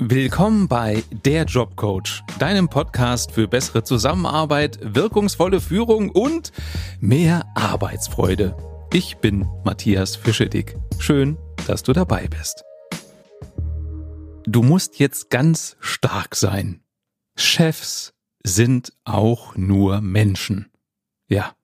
Willkommen bei Der Jobcoach, deinem Podcast für bessere Zusammenarbeit, wirkungsvolle Führung und mehr Arbeitsfreude. Ich bin Matthias Fischedick. Schön, dass du dabei bist. Du musst jetzt ganz stark sein. Chefs sind auch nur Menschen. Ja,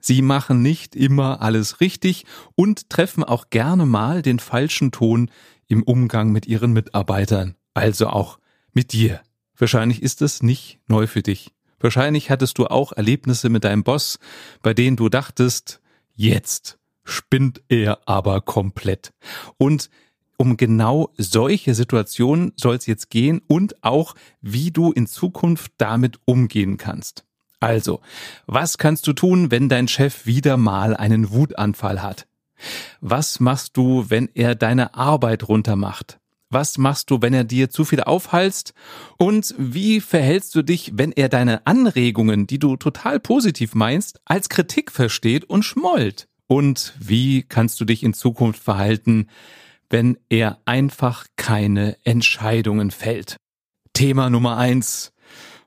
sie machen nicht immer alles richtig und treffen auch gerne mal den falschen Ton im Umgang mit ihren Mitarbeitern also auch mit dir. Wahrscheinlich ist es nicht neu für dich. Wahrscheinlich hattest du auch Erlebnisse mit deinem Boss, bei denen du dachtest, jetzt spinnt er aber komplett. Und um genau solche Situationen soll es jetzt gehen und auch, wie du in Zukunft damit umgehen kannst. Also, was kannst du tun, wenn dein Chef wieder mal einen Wutanfall hat? Was machst du, wenn er deine Arbeit runtermacht? Was machst du, wenn er dir zu viel aufhalst? Und wie verhältst du dich, wenn er deine Anregungen, die du total positiv meinst, als Kritik versteht und schmollt? Und wie kannst du dich in Zukunft verhalten, wenn er einfach keine Entscheidungen fällt? Thema Nummer eins.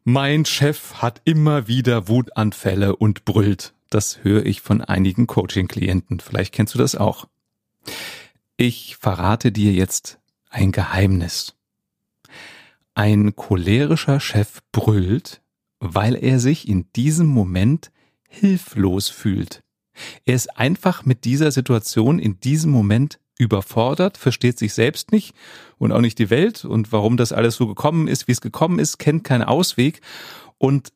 Mein Chef hat immer wieder Wutanfälle und brüllt. Das höre ich von einigen Coaching-Klienten. Vielleicht kennst du das auch. Ich verrate dir jetzt ein Geheimnis. Ein cholerischer Chef brüllt, weil er sich in diesem Moment hilflos fühlt. Er ist einfach mit dieser Situation in diesem Moment überfordert, versteht sich selbst nicht und auch nicht die Welt und warum das alles so gekommen ist, wie es gekommen ist, kennt keinen Ausweg und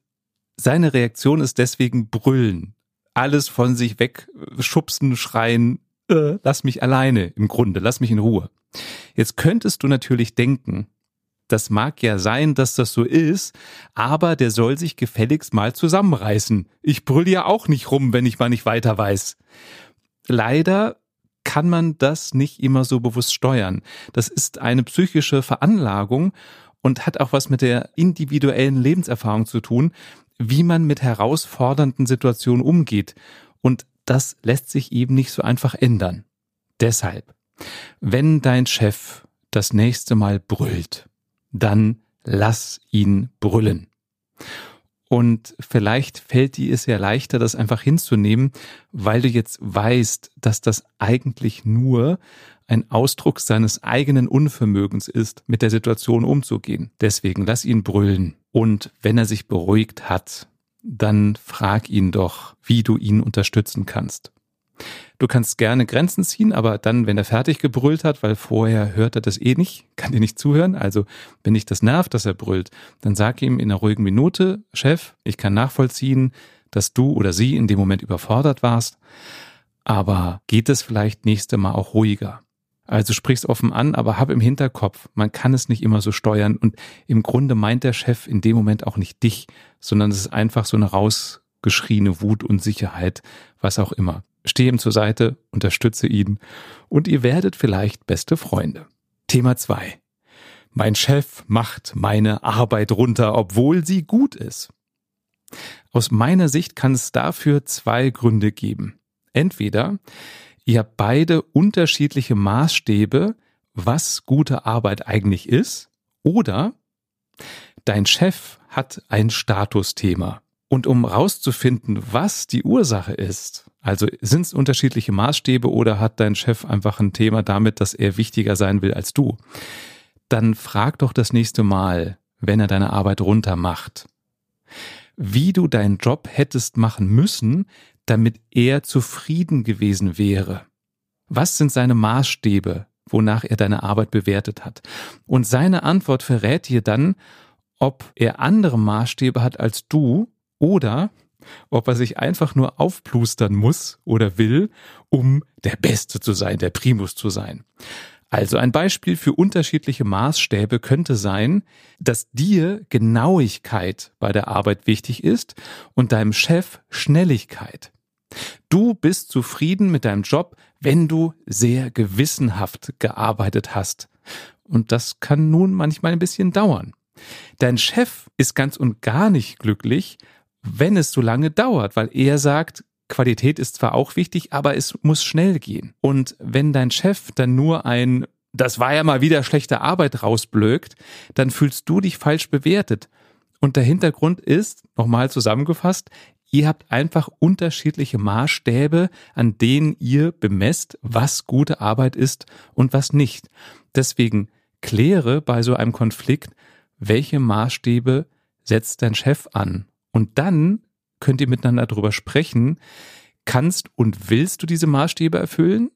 seine Reaktion ist deswegen brüllen, alles von sich weg schubsen, schreien, äh, lass mich alleine im Grunde, lass mich in Ruhe. Jetzt könntest du natürlich denken, das mag ja sein, dass das so ist, aber der soll sich gefälligst mal zusammenreißen. Ich brüll ja auch nicht rum, wenn ich mal nicht weiter weiß. Leider kann man das nicht immer so bewusst steuern. Das ist eine psychische Veranlagung und hat auch was mit der individuellen Lebenserfahrung zu tun, wie man mit herausfordernden Situationen umgeht. Und das lässt sich eben nicht so einfach ändern. Deshalb wenn dein Chef das nächste Mal brüllt, dann lass ihn brüllen. Und vielleicht fällt dir es ja leichter, das einfach hinzunehmen, weil du jetzt weißt, dass das eigentlich nur ein Ausdruck seines eigenen Unvermögens ist, mit der Situation umzugehen. Deswegen lass ihn brüllen. Und wenn er sich beruhigt hat, dann frag ihn doch, wie du ihn unterstützen kannst. Du kannst gerne Grenzen ziehen, aber dann, wenn er fertig gebrüllt hat, weil vorher hört er das eh nicht, kann dir nicht zuhören. Also, wenn dich das nervt, dass er brüllt, dann sag ihm in einer ruhigen Minute, Chef, ich kann nachvollziehen, dass du oder sie in dem Moment überfordert warst. Aber geht es vielleicht nächste Mal auch ruhiger? Also sprich's offen an, aber hab im Hinterkopf, man kann es nicht immer so steuern und im Grunde meint der Chef in dem Moment auch nicht dich, sondern es ist einfach so eine rausgeschriene Wut und Sicherheit, was auch immer. Steh ihm zur Seite, unterstütze ihn und ihr werdet vielleicht beste Freunde. Thema zwei: Mein Chef macht meine Arbeit runter, obwohl sie gut ist. Aus meiner Sicht kann es dafür zwei Gründe geben. Entweder ihr habt beide unterschiedliche Maßstäbe, was gute Arbeit eigentlich ist, oder dein Chef hat ein Statusthema. Und um rauszufinden, was die Ursache ist, also sind es unterschiedliche Maßstäbe oder hat dein Chef einfach ein Thema damit, dass er wichtiger sein will als du, dann frag doch das nächste Mal, wenn er deine Arbeit runter macht, wie du deinen Job hättest machen müssen, damit er zufrieden gewesen wäre. Was sind seine Maßstäbe, wonach er deine Arbeit bewertet hat? Und seine Antwort verrät dir dann, ob er andere Maßstäbe hat als du oder ob er sich einfach nur aufplustern muss oder will, um der Beste zu sein, der Primus zu sein. Also ein Beispiel für unterschiedliche Maßstäbe könnte sein, dass dir Genauigkeit bei der Arbeit wichtig ist und deinem Chef Schnelligkeit. Du bist zufrieden mit deinem Job, wenn du sehr gewissenhaft gearbeitet hast. Und das kann nun manchmal ein bisschen dauern. Dein Chef ist ganz und gar nicht glücklich, wenn es so lange dauert, weil er sagt, Qualität ist zwar auch wichtig, aber es muss schnell gehen. Und wenn dein Chef dann nur ein das war ja mal wieder schlechte Arbeit rausblökt, dann fühlst du dich falsch bewertet. Und der Hintergrund ist, nochmal zusammengefasst, ihr habt einfach unterschiedliche Maßstäbe, an denen ihr bemesst, was gute Arbeit ist und was nicht. Deswegen kläre bei so einem Konflikt, welche Maßstäbe setzt dein Chef an. Und dann könnt ihr miteinander darüber sprechen, kannst und willst du diese Maßstäbe erfüllen?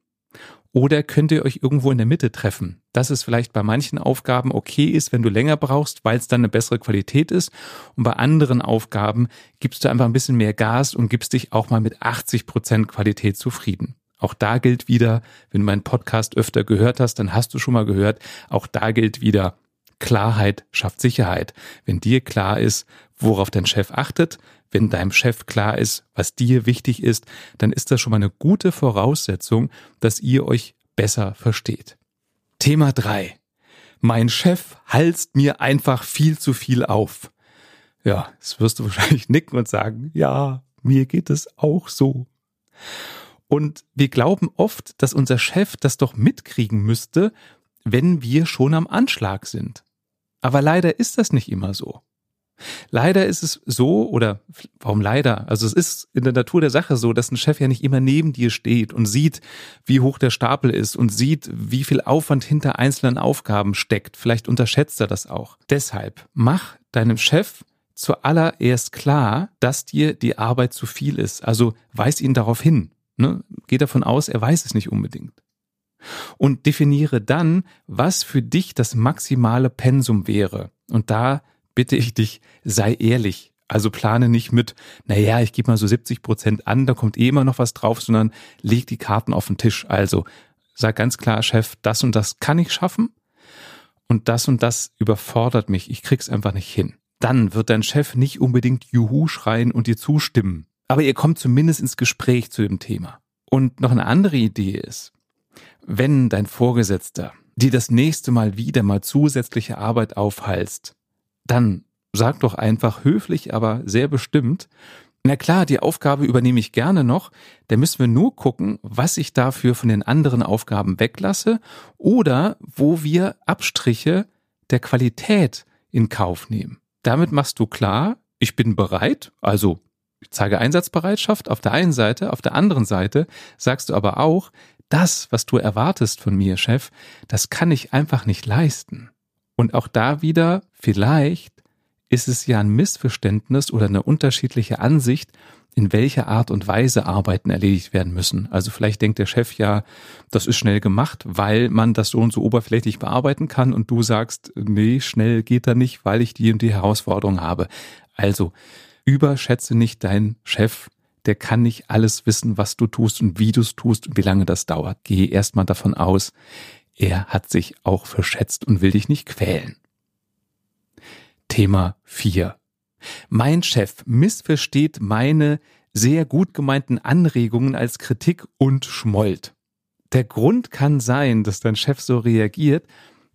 Oder könnt ihr euch irgendwo in der Mitte treffen? Dass es vielleicht bei manchen Aufgaben okay ist, wenn du länger brauchst, weil es dann eine bessere Qualität ist. Und bei anderen Aufgaben gibst du einfach ein bisschen mehr Gas und gibst dich auch mal mit 80 Prozent Qualität zufrieden. Auch da gilt wieder, wenn du meinen Podcast öfter gehört hast, dann hast du schon mal gehört, auch da gilt wieder, Klarheit schafft Sicherheit. Wenn dir klar ist, worauf dein Chef achtet, wenn deinem Chef klar ist, was dir wichtig ist, dann ist das schon mal eine gute Voraussetzung, dass ihr euch besser versteht. Thema drei: Mein Chef halst mir einfach viel zu viel auf. Ja, das wirst du wahrscheinlich nicken und sagen, ja, mir geht es auch so. Und wir glauben oft, dass unser Chef das doch mitkriegen müsste, wenn wir schon am Anschlag sind. Aber leider ist das nicht immer so. Leider ist es so, oder warum leider? Also es ist in der Natur der Sache so, dass ein Chef ja nicht immer neben dir steht und sieht, wie hoch der Stapel ist und sieht, wie viel Aufwand hinter einzelnen Aufgaben steckt. Vielleicht unterschätzt er das auch. Deshalb mach deinem Chef zuallererst klar, dass dir die Arbeit zu viel ist. Also weis ihn darauf hin. Ne? Geh davon aus, er weiß es nicht unbedingt und definiere dann, was für dich das maximale Pensum wäre. Und da bitte ich dich, sei ehrlich. Also plane nicht mit, naja, ich gebe mal so 70 Prozent an, da kommt eh immer noch was drauf, sondern leg die Karten auf den Tisch. Also sag ganz klar, Chef, das und das kann ich schaffen und das und das überfordert mich. Ich krieg's einfach nicht hin. Dann wird dein Chef nicht unbedingt Juhu schreien und dir zustimmen. Aber ihr kommt zumindest ins Gespräch zu dem Thema. Und noch eine andere Idee ist, wenn dein Vorgesetzter dir das nächste Mal wieder mal zusätzliche Arbeit aufhalst, dann sag doch einfach höflich, aber sehr bestimmt, na klar, die Aufgabe übernehme ich gerne noch, da müssen wir nur gucken, was ich dafür von den anderen Aufgaben weglasse oder wo wir Abstriche der Qualität in Kauf nehmen. Damit machst du klar, ich bin bereit, also ich zeige Einsatzbereitschaft auf der einen Seite, auf der anderen Seite sagst du aber auch, das, was du erwartest von mir, Chef, das kann ich einfach nicht leisten. Und auch da wieder, vielleicht ist es ja ein Missverständnis oder eine unterschiedliche Ansicht, in welcher Art und Weise Arbeiten erledigt werden müssen. Also vielleicht denkt der Chef ja, das ist schnell gemacht, weil man das so und so oberflächlich bearbeiten kann und du sagst, nee, schnell geht da nicht, weil ich die und die Herausforderung habe. Also überschätze nicht deinen Chef der kann nicht alles wissen, was du tust und wie du es tust und wie lange das dauert. Geh erstmal davon aus, er hat sich auch verschätzt und will dich nicht quälen. Thema 4. Mein Chef missversteht meine sehr gut gemeinten Anregungen als Kritik und schmollt. Der Grund kann sein, dass dein Chef so reagiert,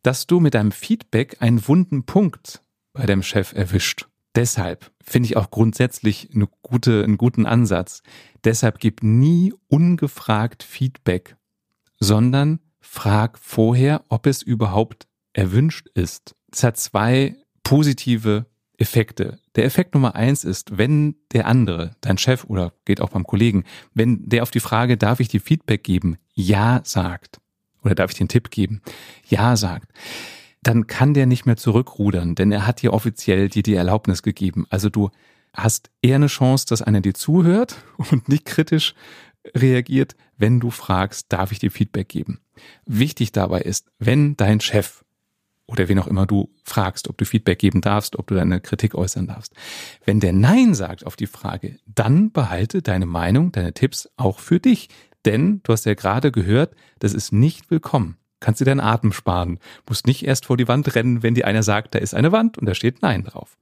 dass du mit deinem Feedback einen wunden Punkt bei deinem Chef erwischt. Deshalb finde ich auch grundsätzlich eine gute, einen guten Ansatz. Deshalb gib nie ungefragt Feedback, sondern frag vorher, ob es überhaupt erwünscht ist. Es hat zwei positive Effekte. Der Effekt Nummer eins ist, wenn der andere, dein Chef oder geht auch beim Kollegen, wenn der auf die Frage, darf ich dir Feedback geben, ja sagt, oder darf ich den Tipp geben, ja sagt, dann kann der nicht mehr zurückrudern, denn er hat dir offiziell dir die Erlaubnis gegeben. Also du hast eher eine Chance, dass einer dir zuhört und nicht kritisch reagiert, wenn du fragst, darf ich dir Feedback geben. Wichtig dabei ist, wenn dein Chef oder wen auch immer du fragst, ob du Feedback geben darfst, ob du deine Kritik äußern darfst. Wenn der Nein sagt auf die Frage, dann behalte deine Meinung, deine Tipps auch für dich. Denn du hast ja gerade gehört, das ist nicht willkommen kannst du deinen Atem sparen. Musst nicht erst vor die Wand rennen, wenn dir einer sagt, da ist eine Wand und da steht Nein drauf.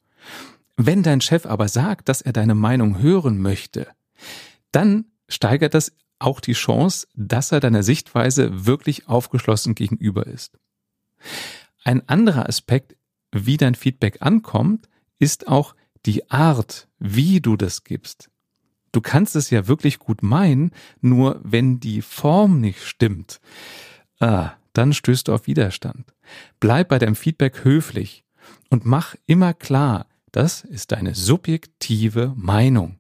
Wenn dein Chef aber sagt, dass er deine Meinung hören möchte, dann steigert das auch die Chance, dass er deiner Sichtweise wirklich aufgeschlossen gegenüber ist. Ein anderer Aspekt, wie dein Feedback ankommt, ist auch die Art, wie du das gibst. Du kannst es ja wirklich gut meinen, nur wenn die Form nicht stimmt, ah, dann stößt du auf Widerstand. Bleib bei deinem Feedback höflich und mach immer klar, das ist deine subjektive Meinung.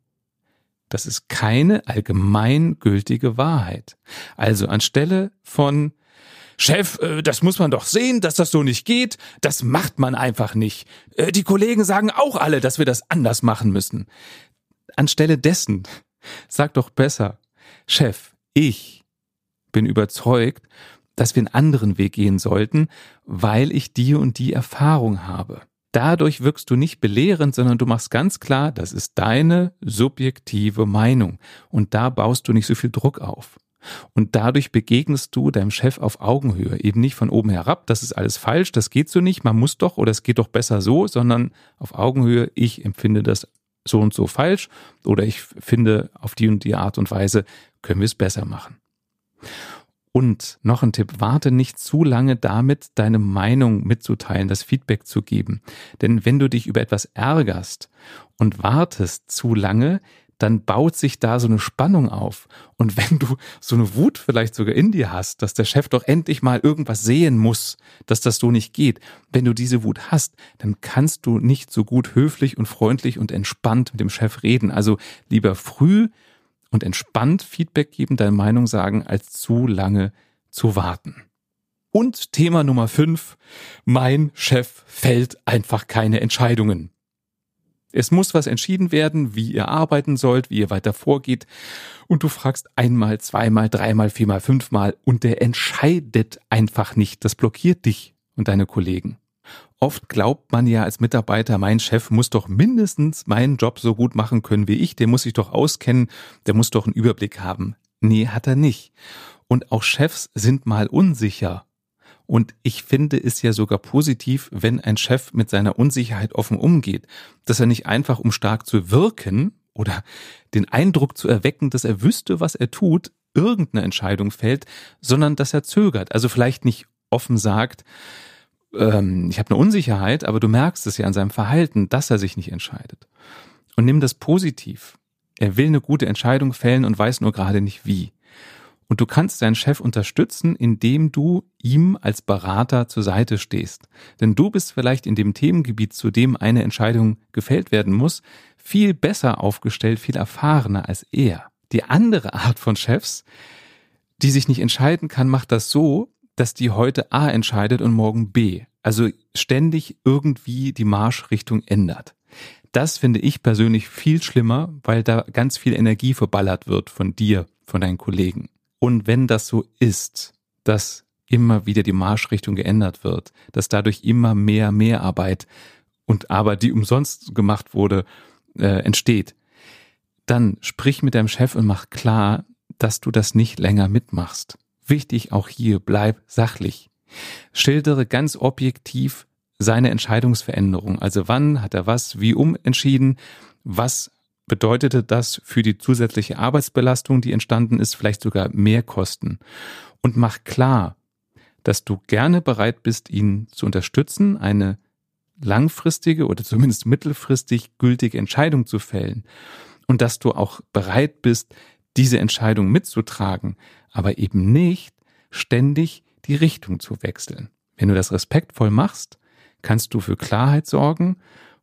Das ist keine allgemeingültige Wahrheit. Also anstelle von Chef, äh, das muss man doch sehen, dass das so nicht geht, das macht man einfach nicht. Äh, die Kollegen sagen auch alle, dass wir das anders machen müssen. Anstelle dessen, sag doch besser, Chef, ich bin überzeugt, dass wir einen anderen Weg gehen sollten, weil ich die und die Erfahrung habe. Dadurch wirkst du nicht belehrend, sondern du machst ganz klar, das ist deine subjektive Meinung. Und da baust du nicht so viel Druck auf. Und dadurch begegnest du deinem Chef auf Augenhöhe, eben nicht von oben herab, das ist alles falsch, das geht so nicht, man muss doch oder es geht doch besser so, sondern auf Augenhöhe, ich empfinde das so und so falsch oder ich finde auf die und die Art und Weise können wir es besser machen. Und noch ein Tipp, warte nicht zu lange damit, deine Meinung mitzuteilen, das Feedback zu geben. Denn wenn du dich über etwas ärgerst und wartest zu lange, dann baut sich da so eine Spannung auf. Und wenn du so eine Wut vielleicht sogar in dir hast, dass der Chef doch endlich mal irgendwas sehen muss, dass das so nicht geht, wenn du diese Wut hast, dann kannst du nicht so gut höflich und freundlich und entspannt mit dem Chef reden. Also lieber früh und entspannt Feedback geben, deine Meinung sagen, als zu lange zu warten. Und Thema Nummer fünf: Mein Chef fällt einfach keine Entscheidungen. Es muss was entschieden werden, wie ihr arbeiten sollt, wie ihr weiter vorgeht. Und du fragst einmal, zweimal, dreimal, viermal, fünfmal und der entscheidet einfach nicht. Das blockiert dich und deine Kollegen. Oft glaubt man ja als Mitarbeiter, mein Chef muss doch mindestens meinen Job so gut machen können wie ich, der muss sich doch auskennen, der muss doch einen Überblick haben. Nee, hat er nicht. Und auch Chefs sind mal unsicher. Und ich finde es ja sogar positiv, wenn ein Chef mit seiner Unsicherheit offen umgeht, dass er nicht einfach, um stark zu wirken oder den Eindruck zu erwecken, dass er wüsste, was er tut, irgendeine Entscheidung fällt, sondern dass er zögert. Also vielleicht nicht offen sagt, ähm, ich habe eine Unsicherheit, aber du merkst es ja an seinem Verhalten, dass er sich nicht entscheidet. Und nimm das positiv. Er will eine gute Entscheidung fällen und weiß nur gerade nicht wie. Und du kannst deinen Chef unterstützen, indem du ihm als Berater zur Seite stehst. Denn du bist vielleicht in dem Themengebiet, zu dem eine Entscheidung gefällt werden muss, viel besser aufgestellt, viel erfahrener als er. Die andere Art von Chefs, die sich nicht entscheiden kann, macht das so, dass die heute A entscheidet und morgen B. Also ständig irgendwie die Marschrichtung ändert. Das finde ich persönlich viel schlimmer, weil da ganz viel Energie verballert wird von dir, von deinen Kollegen. Und wenn das so ist, dass immer wieder die Marschrichtung geändert wird, dass dadurch immer mehr Mehrarbeit und Arbeit, die umsonst gemacht wurde, äh, entsteht, dann sprich mit deinem Chef und mach klar, dass du das nicht länger mitmachst. Wichtig auch hier, bleib sachlich. Schildere ganz objektiv seine Entscheidungsveränderung. Also wann hat er was, wie umentschieden, was bedeutete das für die zusätzliche Arbeitsbelastung, die entstanden ist, vielleicht sogar mehr Kosten. Und mach klar, dass du gerne bereit bist, ihn zu unterstützen, eine langfristige oder zumindest mittelfristig gültige Entscheidung zu fällen. Und dass du auch bereit bist, diese Entscheidung mitzutragen, aber eben nicht ständig die Richtung zu wechseln. Wenn du das respektvoll machst, kannst du für Klarheit sorgen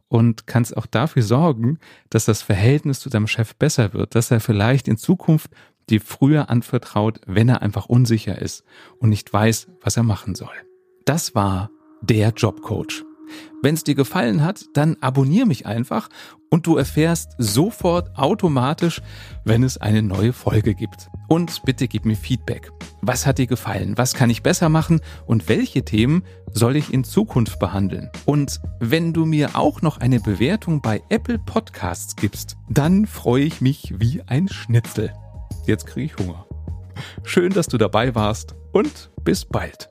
und kannst auch dafür sorgen, dass das Verhältnis zu deinem Chef besser wird, dass er vielleicht in Zukunft dir früher anvertraut, wenn er einfach unsicher ist und nicht weiß, was er machen soll. Das war der Jobcoach. Wenn es dir gefallen hat, dann abonniere mich einfach und du erfährst sofort automatisch, wenn es eine neue Folge gibt. Und bitte gib mir Feedback. Was hat dir gefallen? Was kann ich besser machen? Und welche Themen soll ich in Zukunft behandeln? Und wenn du mir auch noch eine Bewertung bei Apple Podcasts gibst, dann freue ich mich wie ein Schnitzel. Jetzt kriege ich Hunger. Schön, dass du dabei warst und bis bald.